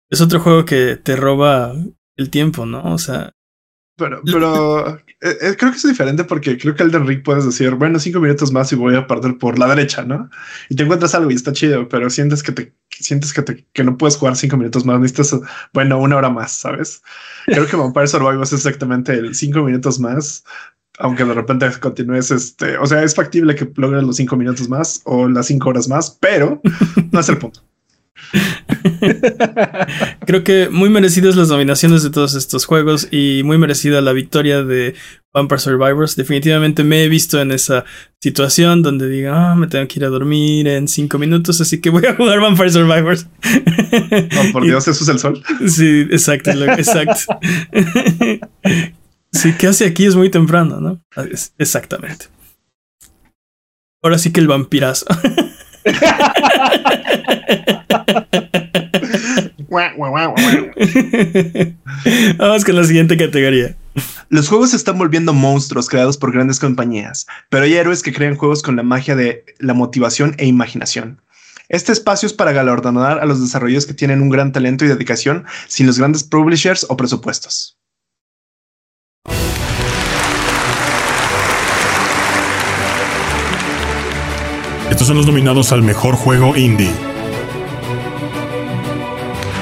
Speaker 2: es, otro juego que te roba el tiempo, ¿no? O sea.
Speaker 3: Pero, pero eh, eh, creo que es diferente porque creo que Elden Ring puedes decir, bueno, cinco minutos más y voy a partir por la derecha, ¿no? Y te encuentras algo y está chido, pero sientes que te sientes que, te, que no puedes jugar cinco minutos más, necesitas, bueno, una hora más, ¿sabes? Creo que Vampire Survivors es exactamente el cinco minutos más, aunque de repente continúes, este, o sea, es factible que logres los cinco minutos más o las cinco horas más, pero no es el punto.
Speaker 2: Creo que muy merecidas las nominaciones de todos estos juegos y muy merecida la victoria de Vampire Survivors. Definitivamente me he visto en esa situación donde digo, ah, me tengo que ir a dormir en cinco minutos, así que voy a jugar Vampire Survivors.
Speaker 3: Por Dios, eso es el sol.
Speaker 2: Sí, exacto, exacto. Sí, que hace aquí es muy temprano, ¿no? Exactamente. Ahora sí que el vampirazo. Vamos con la siguiente categoría.
Speaker 3: Los juegos se están volviendo monstruos creados por grandes compañías, pero hay héroes que crean juegos con la magia de la motivación e imaginación. Este espacio es para galardonar a los desarrolladores que tienen un gran talento y dedicación sin los grandes publishers o presupuestos.
Speaker 1: Estos son los nominados al mejor juego indie.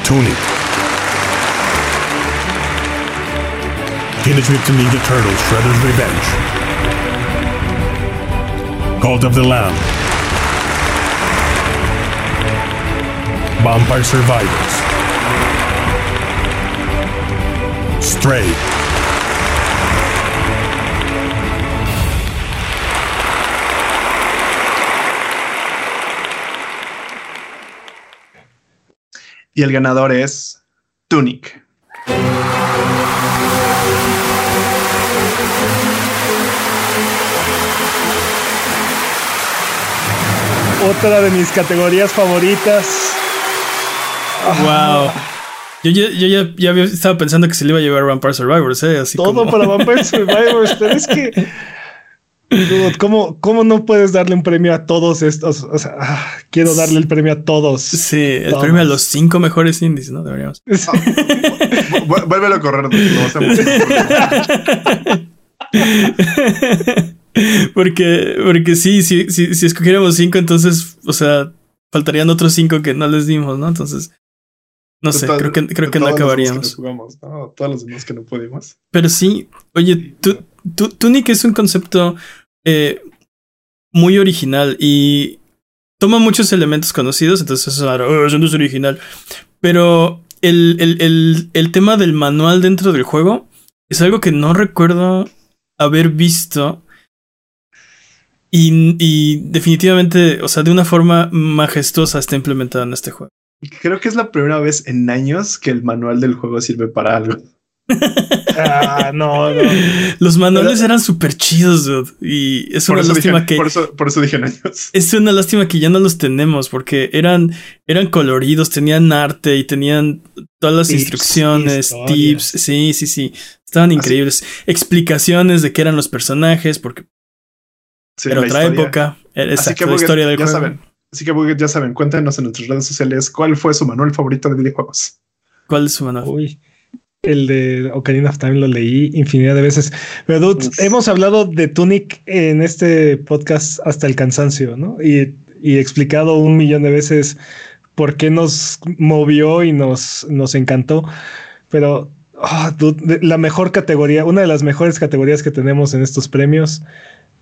Speaker 1: Tunic. Teenage Mutant Ninja Turtles Shredder's Revenge. Cult of the Lamb. Vampire Survivors. Stray.
Speaker 3: Y el ganador es Tunic.
Speaker 4: Otra de mis categorías favoritas.
Speaker 2: Wow. Yo, ya, ya, estaba pensando que se le iba a llevar Vampire Survivors, ¿eh? Así
Speaker 4: Todo para Vampire Survivors, pero es que ¿Cómo, ¿Cómo no puedes darle un premio a todos estos? O sea, ah, quiero darle el premio a todos.
Speaker 2: Sí, el premio a los cinco mejores indies, ¿no? Deberíamos.
Speaker 3: vuélvelo a correr.
Speaker 2: porque, porque sí, sí, sí, si escogiéramos cinco, entonces, o sea, faltarían otros cinco que no les dimos, ¿no? Entonces, no sé, creo que, creo que no acabaríamos.
Speaker 3: Todos los demás que no pudimos.
Speaker 2: Pero sí, oye, tú, tú, Tunic es un concepto eh, muy original y toma muchos elementos conocidos, entonces oh, eso no es original. Pero el, el, el, tema del manual dentro del juego es algo que no recuerdo haber visto. Y, y, definitivamente, o sea, de una forma majestuosa está implementado en este juego.
Speaker 3: Creo que es la primera vez en años que el manual del juego sirve para algo.
Speaker 4: Ah, no, no.
Speaker 2: Los manuales eran súper chidos, Y es una lástima que.
Speaker 3: Por eso, por eso dije años.
Speaker 2: Es una lástima que ya no los tenemos, porque eran, eran coloridos, tenían arte y tenían todas las instrucciones, tips. Sí, sí, sí. Estaban increíbles. Explicaciones de qué eran los personajes, porque era otra época. Así que la historia del
Speaker 3: ya
Speaker 2: juego.
Speaker 3: Saben. Así que ya saben, cuéntenos en nuestras redes sociales cuál fue su manual favorito de videojuegos.
Speaker 2: ¿Cuál es su manual?
Speaker 4: Uy. El de Ocarina of Time lo leí infinidad de veces. Pero hemos hablado de Tunic en este podcast hasta el cansancio, ¿no? Y, y explicado un millón de veces por qué nos movió y nos, nos encantó. Pero ah, la mejor categoría, una de las mejores categorías que tenemos en estos premios.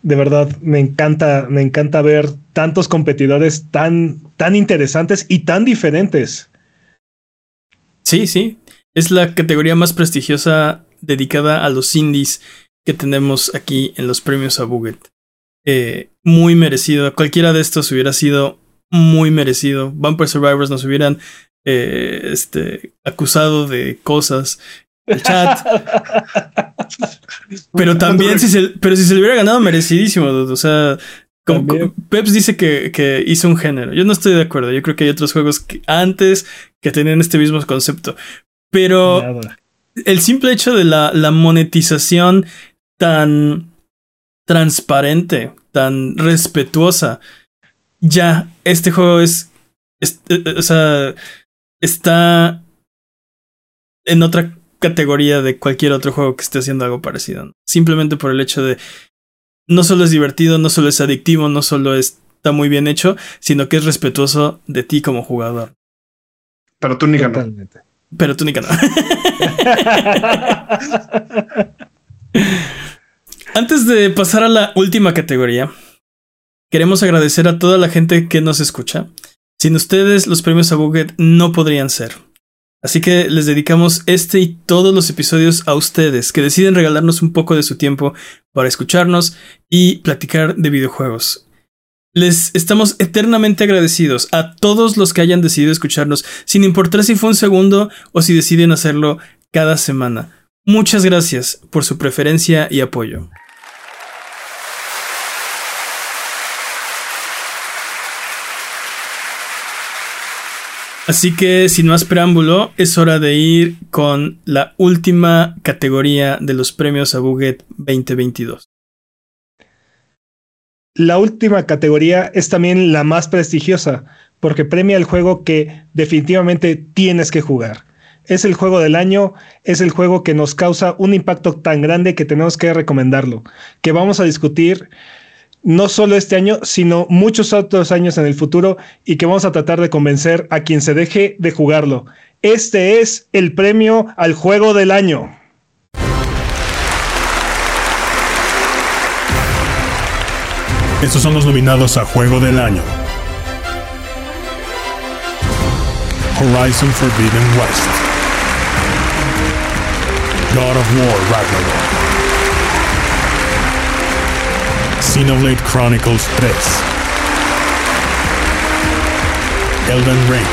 Speaker 4: De verdad, me encanta, me encanta ver tantos competidores tan, tan interesantes y tan diferentes.
Speaker 2: Sí, sí. Es la categoría más prestigiosa dedicada a los indies que tenemos aquí en los premios a Buget. Eh, muy merecido. Cualquiera de estos hubiera sido muy merecido. Vampire Survivors nos hubieran eh, este, acusado de cosas. el chat. pero también, si se, pero si se le hubiera ganado, merecidísimo, O sea, como, Peps dice que, que, hizo un género. Yo no estoy de acuerdo. Yo creo que hay otros juegos que antes que tenían este mismo concepto. Pero el simple hecho de la, la monetización tan transparente, tan respetuosa, ya, este juego es, es eh, eh, o sea, está en otra categoría de cualquier otro juego que esté haciendo algo parecido. Simplemente por el hecho de no solo es divertido, no solo es adictivo, no solo está muy bien hecho, sino que es respetuoso de ti como jugador.
Speaker 3: Pero tú ni.
Speaker 2: Pero tú ni no. Antes de pasar a la última categoría, queremos agradecer a toda la gente que nos escucha. Sin ustedes, los premios a Buget no podrían ser. Así que les dedicamos este y todos los episodios a ustedes que deciden regalarnos un poco de su tiempo para escucharnos y platicar de videojuegos. Les estamos eternamente agradecidos a todos los que hayan decidido escucharnos, sin importar si fue un segundo o si deciden hacerlo cada semana. Muchas gracias por su preferencia y apoyo. Así que sin más preámbulo, es hora de ir con la última categoría de los premios a Buget 2022.
Speaker 4: La última categoría es también la más prestigiosa, porque premia el juego que definitivamente tienes que jugar. Es el juego del año, es el juego que nos causa un impacto tan grande que tenemos que recomendarlo, que vamos a discutir no solo este año, sino muchos otros años en el futuro y que vamos a tratar de convencer a quien se deje de jugarlo. Este es el premio al juego del año.
Speaker 1: Estos son los nominados a Juego del Año. Horizon Forbidden West. God of War Ragnarok. Xenoblade Chronicles 3, Elden Ring,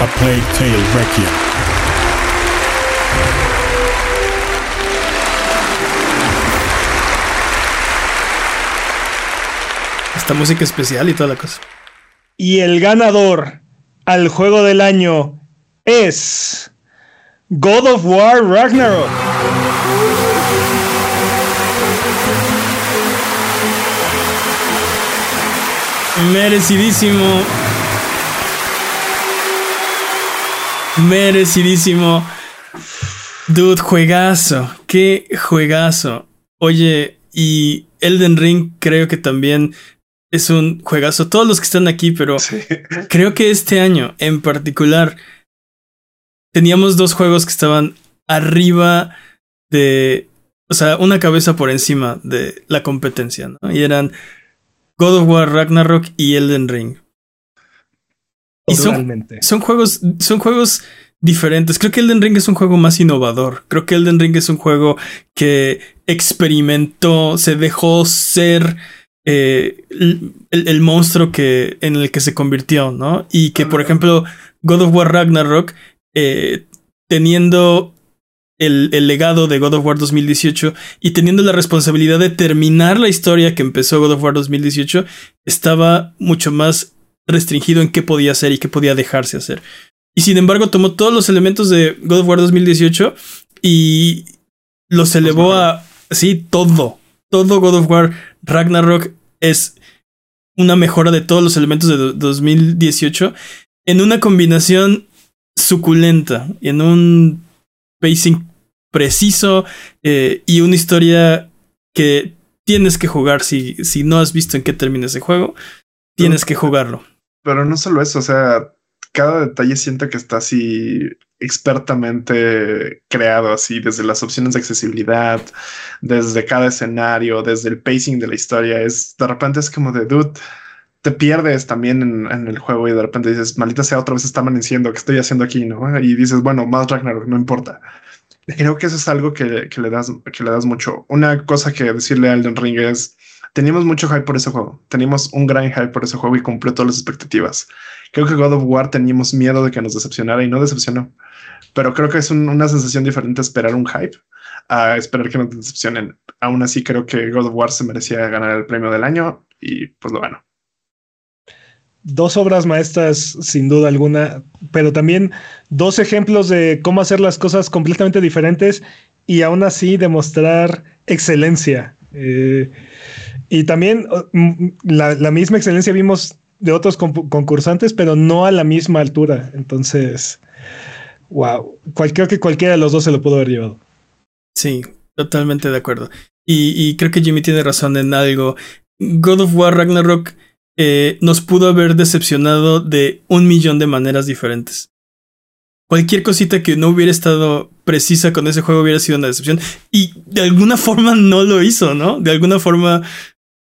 Speaker 1: A Plague Tale Requiem.
Speaker 2: Esta música especial y toda la cosa.
Speaker 4: Y el ganador al juego del año es God of War Ragnarok.
Speaker 2: Merecidísimo. Merecidísimo. Dude, juegazo. Qué juegazo. Oye, y Elden Ring creo que también es un juegazo. Todos los que están aquí, pero creo que este año en particular teníamos dos juegos que estaban arriba de, o sea, una cabeza por encima de la competencia, ¿no? Y eran God of War, Ragnarok y Elden Ring. Y son, son, juegos, son juegos diferentes. Creo que Elden Ring es un juego más innovador. Creo que Elden Ring es un juego que experimentó, se dejó ser eh, el, monstruo que, en el que se convirtió, ¿no? Y que, por ejemplo, God of War Ragnarok, eh, teniendo el, legado de God of War 2018 y teniendo la responsabilidad de terminar la historia que empezó God of War 2018, estaba mucho más restringido en qué podía hacer y qué podía dejarse hacer. Y sin embargo tomó todos los elementos de God of War 2018 y los elevó a... Sí, todo. Todo God of War Ragnarok es una mejora de todos los elementos de 2018 en una combinación suculenta, en un pacing preciso eh, y una historia que tienes que jugar si, si no has visto en qué termina ese juego, tienes que jugarlo.
Speaker 3: Pero no solo eso, o sea, cada detalle siento que está así expertamente creado, así desde las opciones de accesibilidad, desde cada escenario, desde el pacing de la historia. Es de repente es como de dude, te pierdes también en, en el juego y de repente dices, maldita sea, otra vez está amaneciendo, ¿qué estoy haciendo aquí? No? Y dices, bueno, más Ragnarok, no importa. Creo que eso es algo que, que, le das, que le das mucho. Una cosa que decirle a Elden Ring es teníamos mucho hype por ese juego. Teníamos un gran hype por ese juego y cumplió todas las expectativas. Creo que God of War teníamos miedo de que nos decepcionara y no decepcionó. Pero creo que es una sensación diferente esperar un hype a esperar que nos decepcionen. Aún así, creo que God of War se merecía ganar el premio del año y pues lo ganó.
Speaker 4: Dos obras maestras, sin duda alguna, pero también dos ejemplos de cómo hacer las cosas completamente diferentes y aún así demostrar excelencia. Eh, y también mm, la, misma excelencia vimos de otros concursantes, pero no a la misma altura. Entonces, wow, creo que cualquiera de los dos se lo pudo haber llevado.
Speaker 2: Sí, totalmente de acuerdo. Y, creo que Jimmy tiene razón en algo. God of War Ragnarok eh, nos pudo haber decepcionado de un millón de maneras diferentes. Cualquier cosita que no hubiera estado precisa con ese juego hubiera sido una decepción. Y de alguna forma no lo hizo, ¿no? De alguna forma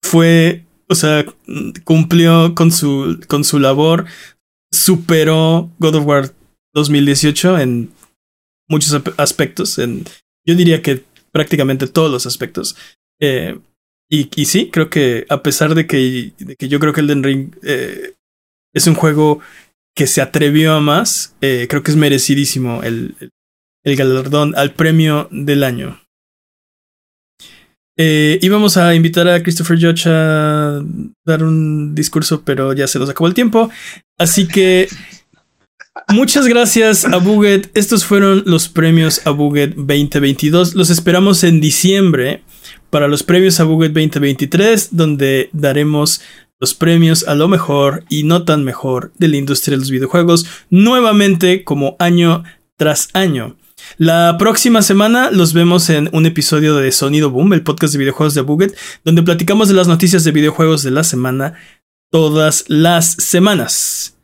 Speaker 2: fue, o sea, cumplió con su, con su labor, superó God of War 2018 en muchos aspectos, en yo diría que prácticamente todos los aspectos. Eh, y, sí, creo que a pesar de que, de que yo creo que Elden Ring eh, es un juego que se atrevió a más, eh, creo que es merecidísimo el, el galardón al premio del año. Eh, íbamos a invitar a Christopher Judge a dar un discurso, pero ya se nos acabó el tiempo. Así que Muchas gracias a Buget. Estos fueron los premios a Buget 2022. Los esperamos en diciembre para los premios a Buget 2023, donde daremos los premios a lo mejor y no tan mejor de la industria de los videojuegos, nuevamente como año tras año. La próxima semana los vemos en un episodio de Sonido Boom, el podcast de videojuegos de Buget, donde platicamos de las noticias de videojuegos de la semana todas las semanas.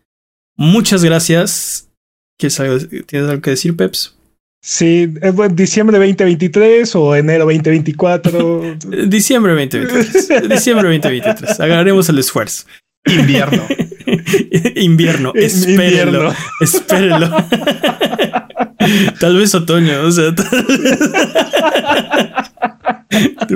Speaker 2: Muchas gracias. ¿Tienes algo que decir, Peps?
Speaker 4: Sí, diciembre 2023 o enero 2024.
Speaker 2: diciembre 2023. diciembre 2023. Agarraremos el esfuerzo.
Speaker 3: Invierno.
Speaker 2: Invierno. Espérenlo. Espérenlo. Tal vez otoño. O sea,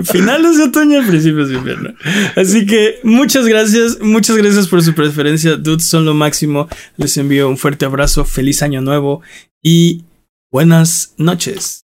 Speaker 2: Finales de otoño, principios de invierno. Así que muchas gracias, muchas gracias por su preferencia. Dudes son lo máximo. Les envío un fuerte abrazo, feliz año nuevo y buenas noches.